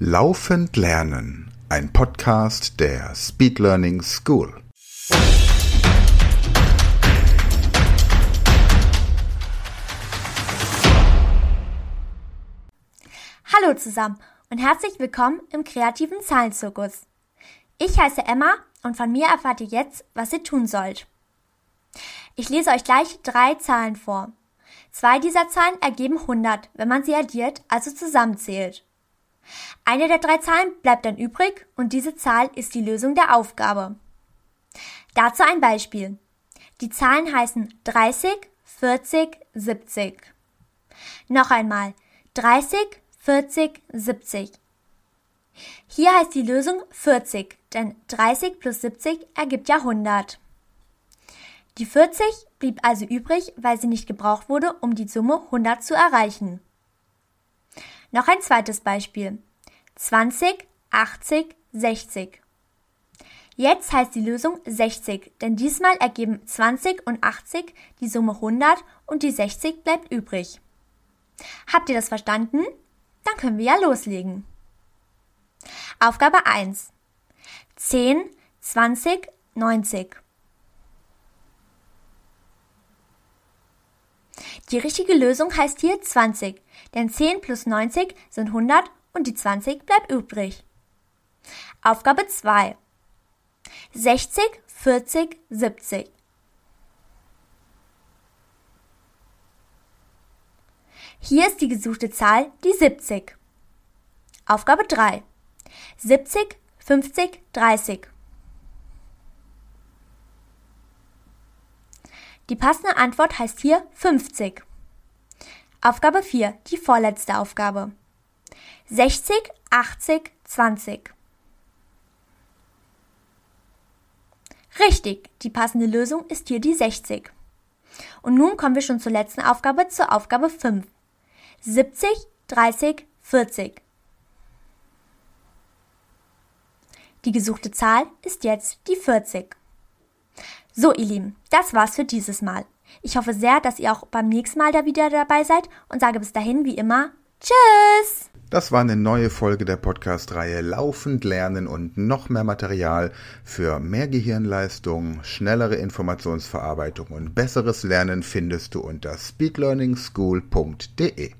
Laufend Lernen, ein Podcast der Speed Learning School. Hallo zusammen und herzlich willkommen im kreativen Zahlenzirkus. Ich heiße Emma und von mir erfahrt ihr jetzt, was ihr tun sollt. Ich lese euch gleich drei Zahlen vor. Zwei dieser Zahlen ergeben 100, wenn man sie addiert, also zusammenzählt. Eine der drei Zahlen bleibt dann übrig und diese Zahl ist die Lösung der Aufgabe. Dazu ein Beispiel. Die Zahlen heißen 30, 40, 70. Noch einmal 30, 40, 70. Hier heißt die Lösung 40, denn 30 plus 70 ergibt ja 100. Die 40 blieb also übrig, weil sie nicht gebraucht wurde, um die Summe 100 zu erreichen. Noch ein zweites Beispiel. 20, 80, 60. Jetzt heißt die Lösung 60, denn diesmal ergeben 20 und 80 die Summe 100 und die 60 bleibt übrig. Habt ihr das verstanden? Dann können wir ja loslegen. Aufgabe 1. 10, 20, 90. Die richtige Lösung heißt hier 20, denn 10 plus 90 sind 100 und die 20 bleibt übrig. Aufgabe 2. 60, 40, 70. Hier ist die gesuchte Zahl die 70. Aufgabe 3. 70, 50, 30. Die passende Antwort heißt hier 50. Aufgabe 4, die vorletzte Aufgabe. 60, 80, 20. Richtig, die passende Lösung ist hier die 60. Und nun kommen wir schon zur letzten Aufgabe, zur Aufgabe 5. 70, 30, 40. Die gesuchte Zahl ist jetzt die 40. So, ihr Lieben, das war's für dieses Mal. Ich hoffe sehr, dass ihr auch beim nächsten Mal da wieder dabei seid und sage bis dahin wie immer Tschüss! Das war eine neue Folge der Podcast-Reihe Laufend lernen und noch mehr Material für mehr Gehirnleistung, schnellere Informationsverarbeitung und besseres Lernen findest du unter speedlearningschool.de.